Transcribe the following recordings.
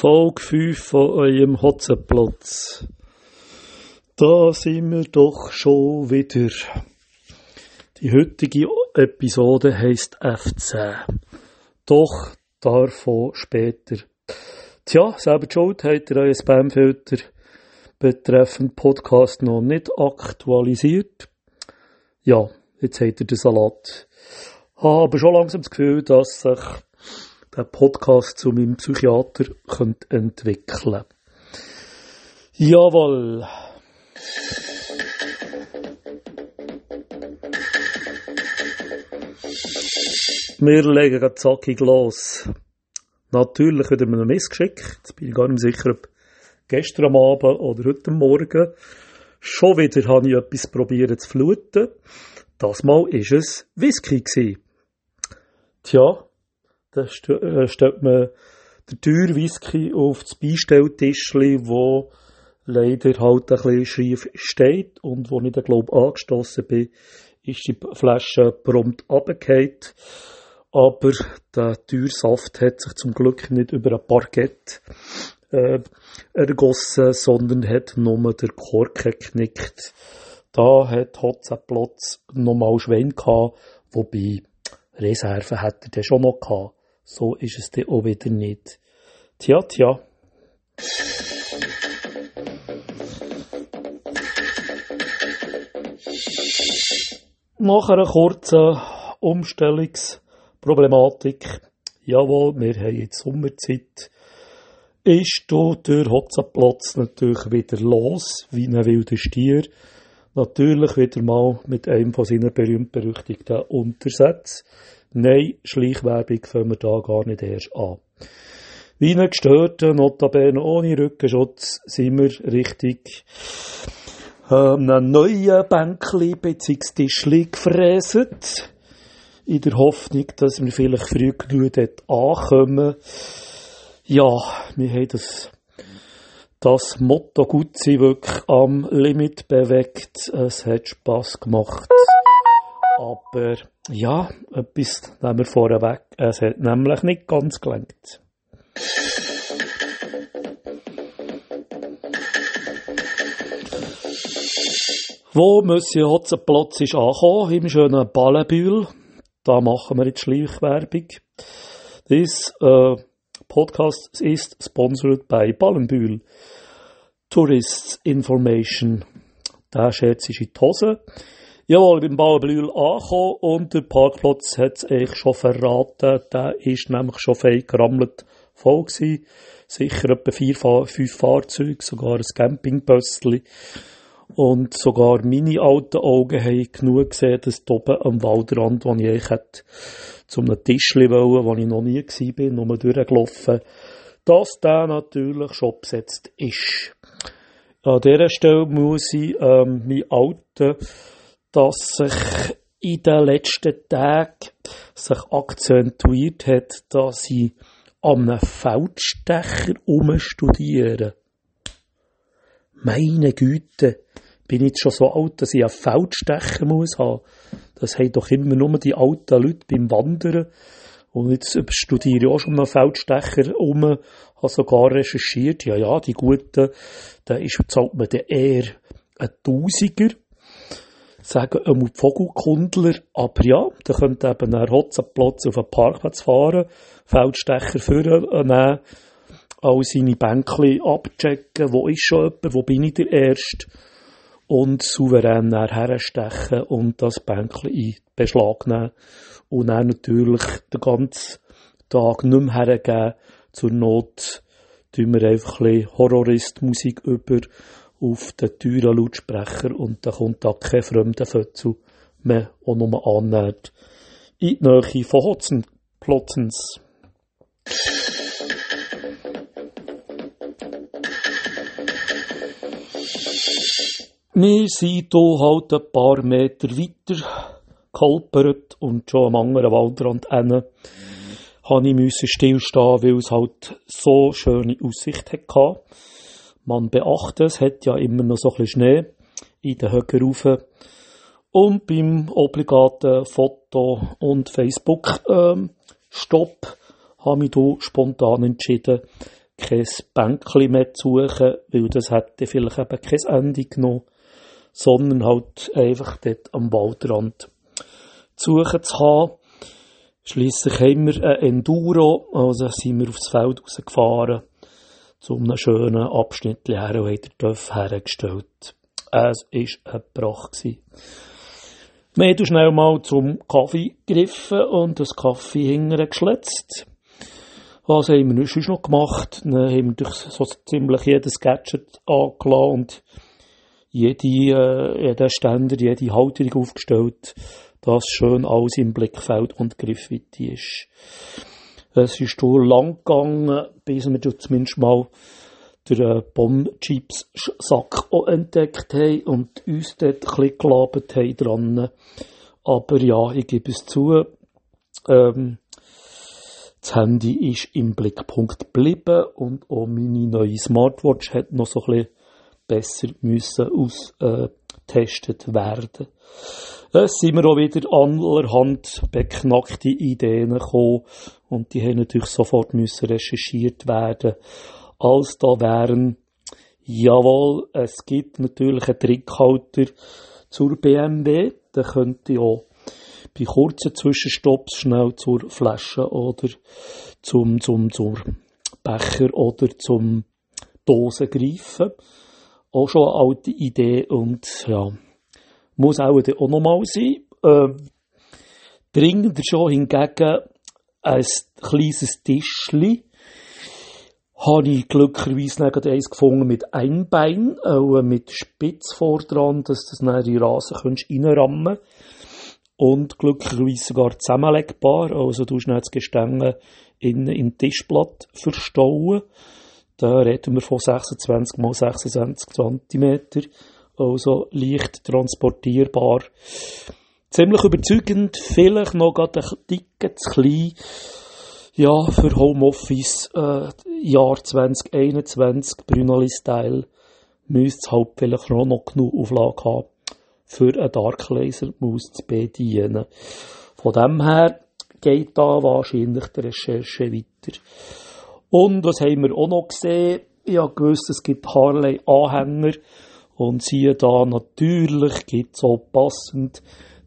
Folge 5 von eurem Hotzenplotz. Da sind wir doch schon wieder. Die heutige Episode heisst F10. Doch davon später. Tja, selber die Schuld habt ihr euren Spamfilter betreffend Podcast noch nicht aktualisiert. Ja, jetzt habt ihr den Salat. Habe aber schon langsam das Gefühl, dass sich der Podcast zu meinem Psychiater könnte entwickeln. Jawohl. Wir legen gerade zackig los. Natürlich wieder mir ein Missgeschick. Jetzt bin ich gar nicht sicher, ob gestern Abend oder heute Morgen. Schon wieder habe ich etwas probiert zu fluten. Das Mal war es Whisky. Tja, da äh, stellt man den teuren Whisky auf das Beistelltischli, wo leider halt ein bisschen schief steht und wo ich dann, glaube angestoßen bin, ist die Flasche prompt runtergefallen. Aber der teure Saft hat sich zum Glück nicht über ein Parkett äh, ergossen, sondern hat nur der Korken geknickt. Da hat Hotzenplotz nochmal Schwein gehabt, wobei Reserven hat er dann schon noch gehabt. So ist es dann auch wieder nicht. Tja, tja. Nach einer kurzen Umstellungsproblematik, jawohl, wir haben jetzt Sommerzeit, ist der Hotzenplatz natürlich wieder los, wie ein wilder Stier. Natürlich wieder mal mit einem von seinen berühmt-berüchtigten Untersätzen. Nein, Schleichwerbung fangen wir da gar nicht erst an. Wie einen gestörten, notabene ohne Rückenschutz, sind wir richtig ähm, einen neuen Bänkli bzw. Tischli gefräset. In der Hoffnung, dass wir vielleicht früh genug dort ankommen. Ja, wir haben das, das Motto gut sein wirklich am Limit bewegt. Es hat Spass gemacht. Aber ja, etwas nehmen wir vorweg. Es hat nämlich nicht ganz gelangt. Wo Monsieur Hotzenplotz ist angekommen, im schönen Ballenbühl. Da machen wir jetzt Schleichwerbung. This uh, podcast ist sponsored by Ballenbühl. Tourists Information. Der Scherz ist in die Hose. Jawohl, beim Bauernblühl angekommen und der Parkplatz hat es eigentlich schon verraten. Der ist nämlich schon fein gerammelt voll gewesen. Sicher etwa vier, fünf Fahrzeuge, sogar ein Campingbössli. Und sogar meine alten Augen haben genug gesehen, dass oben am Waldrand, wo ich eigentlich hätte, zum einem Tischli wollen, wo ich noch nie war, bin, nur durchgelaufen, dass der natürlich schon besetzt ist. An dieser Stelle muss ich ähm, meine alten dass sich in den letzten Tagen sich akzentuiert hat, dass ich an einem Feldstecher umstudiere. Meine Güte, bin ich jetzt schon so alt, dass ich einen Feldstecher muss haben. Das haben doch immer nur die alten Leute beim Wandern. Und jetzt studiere ich auch schon einen Feldstecher um, habe sogar recherchiert, ja, ja, die Guten, da ist, zahlt man dann eher ein Tausiger sagen einmal die Vogelkundler, aber ja, da könnte eben ein Hotzenplatz auf den Parkplatz fahren, Feldstecher vornehmen, all seine Bänkchen abchecken, wo ist schon jemand, wo bin ich der Erste, und souverän herstechen und das Bänkchen in Beschlag nehmen. Und dann natürlich den ganzen Tag nicht mehr hergeben. Zur Not tun wir einfach ein Horrorist-Musik über auf den teuren Lautsprecher und da kommt da kein fremder Fötzel mehr, der nur annähert. In die Nähe von Hotzenplotzens. Wir sind hier halt ein paar Meter weiter geholpert und schon am anderen Waldrand hin habe ich stillstehen, weil es halt so schöne Aussicht hatte. Man beachte, es hat ja immer noch so ein bisschen Schnee in den Höcken rauf. Und beim obligaten Foto- und Facebook-Stopp ähm, habe ich hier spontan entschieden, kein Bänkchen mehr zu suchen, weil das hätte vielleicht eben kein Ende genommen, sondern halt einfach dort am Waldrand zu suchen zu haben. Schliesslich haben wir ein Enduro, also sind wir aufs Feld rausgefahren, zu einem schönen Abschnitt her und den Töff hergestellt. Es war ein Brach. Wir haben schnell mal zum Kaffee gegriffen und das Kaffee hinterher. Was haben wir sonst noch gemacht? Dann haben wir durch so ziemlich jedes Gadget angelassen und jede, äh, jeden Ständer, jede Halterung aufgestellt, dass schön alles im Blickfeld und Griffweite ist. Es ist hier lang gegangen, bis wir zumindest mal den äh, Bomb-Chips-Sack entdeckt haben und uns dort ein bisschen gelabert haben dran. Aber ja, ich gebe es zu, ähm, das Handy ist im Blickpunkt geblieben und auch meine neue Smartwatch hat noch so ein bisschen besser müssen austestet werden. Es sind wir auch wieder allerhand beknackte Ideen gekommen und die haben natürlich sofort müssen recherchiert werden. Als da wären, jawohl, es gibt natürlich einen Trickhalter zur BMW, der könnte auch bei kurzen Zwischenstopps schnell zur Flasche oder zum, zum, zur Becher oder zum Dosen greifen. Auch schon eine alte Idee und ja, muss auch, auch nochmal sein. Äh, dringender schon hingegen ein kleines Tischchen. Habe ich glücklicherweise nicht eins gefunden mit Einbein, auch mit Spitz vor dass das dann in die Rasen reinrammen kannst und glücklicherweise sogar zusammenlegbar. Also du schnell das Gestänge in, in Tischblatt verstauen. Da reden wir von 26 x 26 cm. Also leicht transportierbar. Ziemlich überzeugend. Vielleicht noch gerade ein dicken zu klein. Ja, für Homeoffice, äh, Jahr 2021, Brunali-Style, müsste es halt vielleicht noch genug Auflage haben für eine Darklaser-Maus zu bedienen. Von dem her geht da wahrscheinlich die Recherche weiter. Und was haben wir auch noch gesehen? Ich habe gewusst, es gibt Harley-Anhänger und siehe da, natürlich gibt es auch passend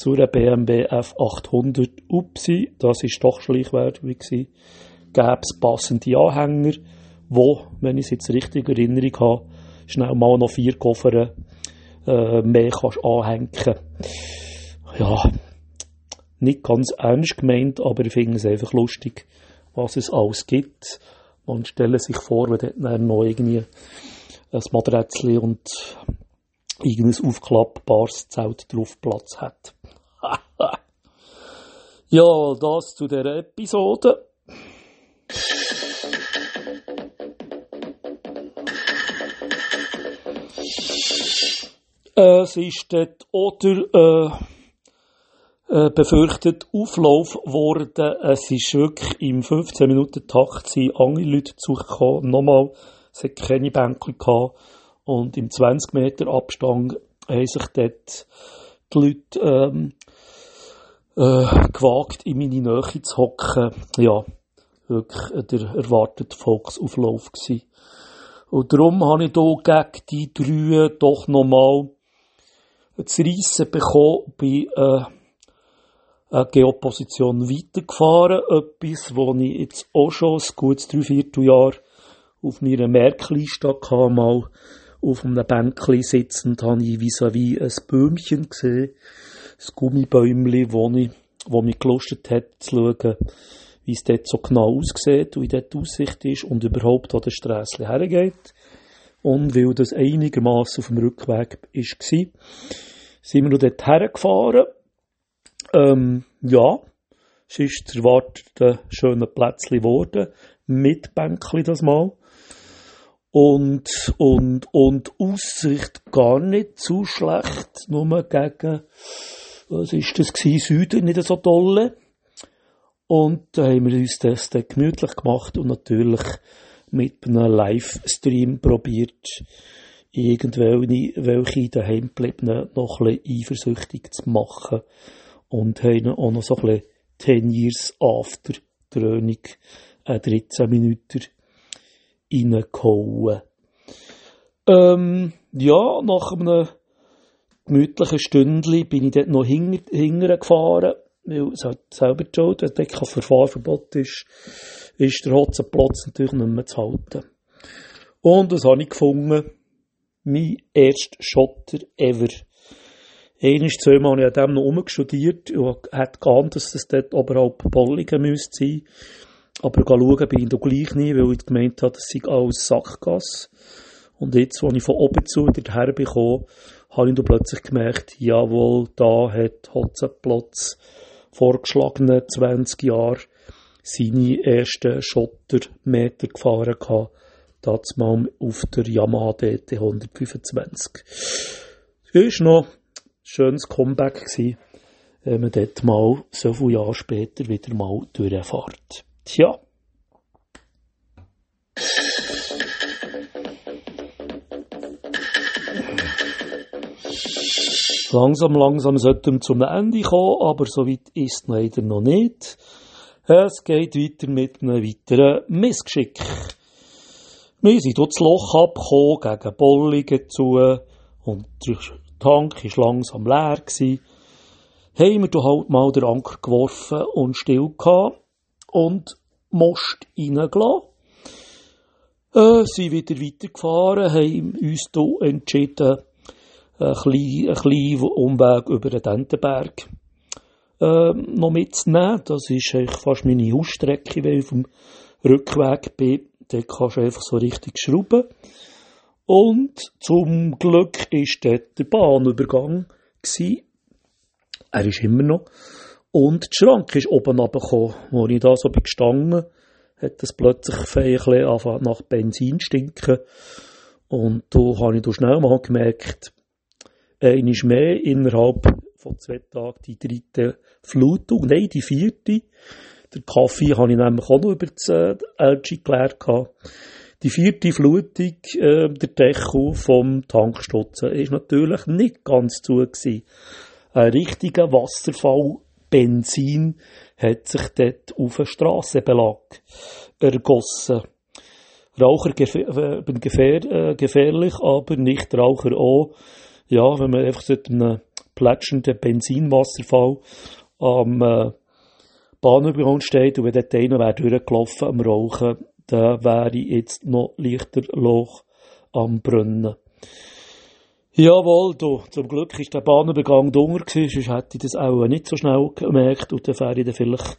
zu einer BMW F800 Upsi, das ist doch Schleichwerbung gewesen, gäbe es passende Anhänger, wo, wenn ich es jetzt richtig in Erinnerung habe, schnell mal noch vier Koffer äh, mehr kannst anhängen. Ja, nicht ganz ernst gemeint, aber ich finde es einfach lustig, was es alles gibt. Man stelle sich vor, wenn dann noch irgendwie ein Matratzel und irgendein aufklappbares Zelt drauf Platz hat. ja, das zu der Episode. Es ist dort oder äh, äh, befürchtet Auflauf worden. Es ist wirklich im 15-Minuten-Takt sind andere Leute zugekommen. Nochmal, es hat keine Bänke gehabt. Und im 20 Meter Abstand haben sich dort die Leute ähm, äh, gewagt, in meine Nähe zu hocken. Ja, wirklich der erwartete Volksauflauf gewesen. Und darum habe ich hier gegen die drei doch nochmal zu reissen bekommen, bin äh, eine Geoposition weitergefahren. Etwas, wo ich jetzt auch schon ein gutes Dreivierteljahr auf meiner Merkliste hatte, mal auf einem Bänkchen sitzend, habe ich vis-à-vis -vis ein Bäumchen gesehen, ein Gummibäumchen, wo, ich, wo mich gelustet hat, zu schauen, wie es dort so genau aussieht, wie dort die Aussicht ist und überhaupt, wo der Strässli hergeht. Und weil das einigermaßen auf dem Rückweg war, sind wir noch dort hergefahren. Ähm, ja, es ist das erwartete schöne Plätzchen geworden, mit Bänkli das Mal. Und, und, und Aussicht gar nicht zu schlecht, nur gegen, was ist das gewesen, Süden, nicht so tolle. Und da haben wir uns das dann gemütlich gemacht und natürlich mit einem Livestream probiert, irgendwelche welche daheim gebliebenen noch ein bisschen eifersüchtig zu machen und haben auch noch so ein bisschen 10 Years After Dröhnung, äh, 13 Minuten reingehauen. Ähm, ja, nach einem gemütlichen Stündchen bin ich dort noch hinter, hinterher gefahren, weil es halt selber Schuld, wenn dort kein Verfahrverbot ist, ist der Hotzenplatz natürlich nicht mehr zu halten. Und das habe ich gefunden, mein erster Schotter ever. Einmal, zweimal habe ich an dem noch umgestudiert und hätte geahnt, dass das dort oberhalb Bollingen müsste sein. Aber schauen bin ich da gleich nie, weil ich gemeint habe, das sei alles Sackgasse. Und jetzt, als ich von oben zu dorthin bekomme, habe ich da plötzlich gemerkt, jawohl, da hat Hotzenplotz vorgeschlagene 20 Jahre seine ersten Schottermeter gefahren gehabt. Das mal auf der Yamaha DT 125. Das war noch ein schönes Comeback wenn man dort mal so viele Jahre später wieder mal durchfährt. Tja. Langsam, langsam sollten wir zum Ende kommen, aber so weit ist leider noch nicht. Es geht weiter mit einem weiteren Missgeschick. Wir sind dort das Loch abgekommen, gegen Bollingen zu, und der Tank war langsam leer. Gewesen. Haben wir halt mal den Anker geworfen und still gehabt und Most reingelassen. Äh, sind wieder weitergefahren, haben uns hier entschieden, einen kleinen, kleinen Umweg über den Dentenberg äh, noch mitzunehmen. Das ist fast meine Hausstrecke, weil ich auf dem Rückweg bin. Dort kannst du einfach so richtig schrauben. Und zum Glück war dort der Bahnübergang. Gewesen. Er ist immer noch. Und der Schrank ist oben runtergekommen. Als ich da so bin gestanden, hat es plötzlich ein nach Benzin stinken. Und da habe ich da schnell mal gemerkt, einmal mehr innerhalb von zwei Tagen die dritte Flutung, nein, die vierte. Der Kaffee habe ich nämlich auch noch über das äh, LG gelernt. Die vierte Flutung, äh, der Deckel vom Tankstutzen, ist natürlich nicht ganz zu gewesen. Ein richtiger Wasserfall Benzin hat sich dort auf den Strassenbelag ergossen. Raucher gefähr, äh, gefähr, äh, gefährlich, aber nicht Raucher auch. Ja, wenn man einfach so einem plätschenden Benzinwasserfall am äh, Bahnübergang steht und wenn dort einer wäre durchgelaufen am Rauchen, dann wäre jetzt noch leichter Loch am Brunnen. Jawohl, du, zum Glück ist der Bahnübergang gewesen, sonst hätte ich das auch nicht so schnell gemerkt und dann wäre ich dann vielleicht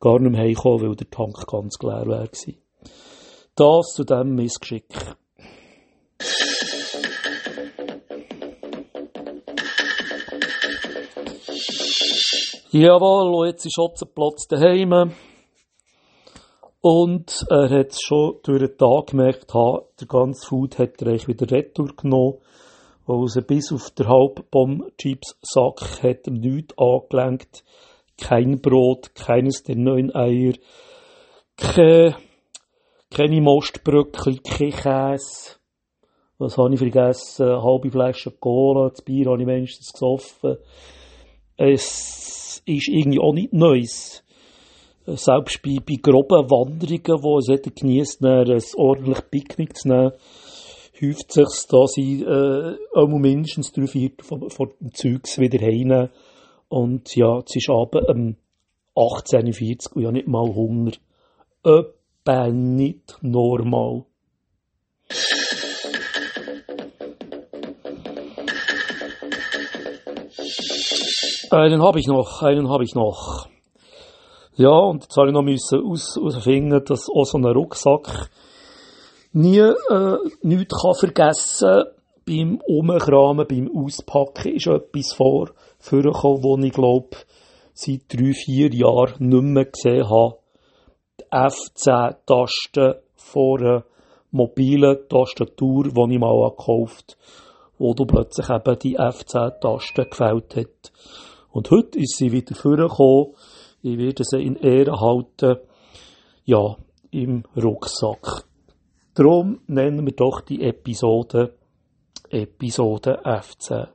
gar nicht mehr heimgekommen, weil der Tank ganz leer wäre. Das zu diesem Missgeschick. Jawohl, jetzt ist Otzenplatz daheim. Und er hat schon durch den Tag gemerkt, der ganze Food hat er wieder retour genommen. Also bis auf der Halbbomb-Chips-Sack hat er nichts angelenkt. Kein Brot, keines der neuen Eier, keine, keine Mostbröckchen, kein Käse. Was habe ich vergessen? Eine halbe Flasche Cola, das Bier habe ich wenigstens gesoffen. Es ist irgendwie auch nicht Neues. Selbst bei, bei groben Wanderungen, wo es jeder genießt, ein ordentliches Picknick zu nehmen, häuft sich dass ich äh, mindestens drei Viertel von, von dem Zeugs wieder heimnehmen. Und ja, es ist abends um 18.40 Uhr und ich nicht mal Hunger. Etwa nicht normal. Einen habe ich noch, einen habe ich noch. Ja, und jetzt habe ich noch müssen aus, ausfinden, dass auch so ein Rucksack nie äh, nichts kann vergessen beim Umkramen, beim Auspacken ist etwas vor, vorgekommen, wo ich glaube, seit drei, vier Jahren nicht mehr gesehen habe. Die F10-Taste vor einer mobilen Tastatur, die ich mal gekauft habe, wo du plötzlich eben die F10-Taste gefällt hat. Und heute ist sie wieder vorgekommen. Ich werde sie in Ehre halten. Ja, im Rucksack. Darum nennen wir doch die Episode Episode 15.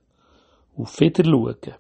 Auf Wiedersehen.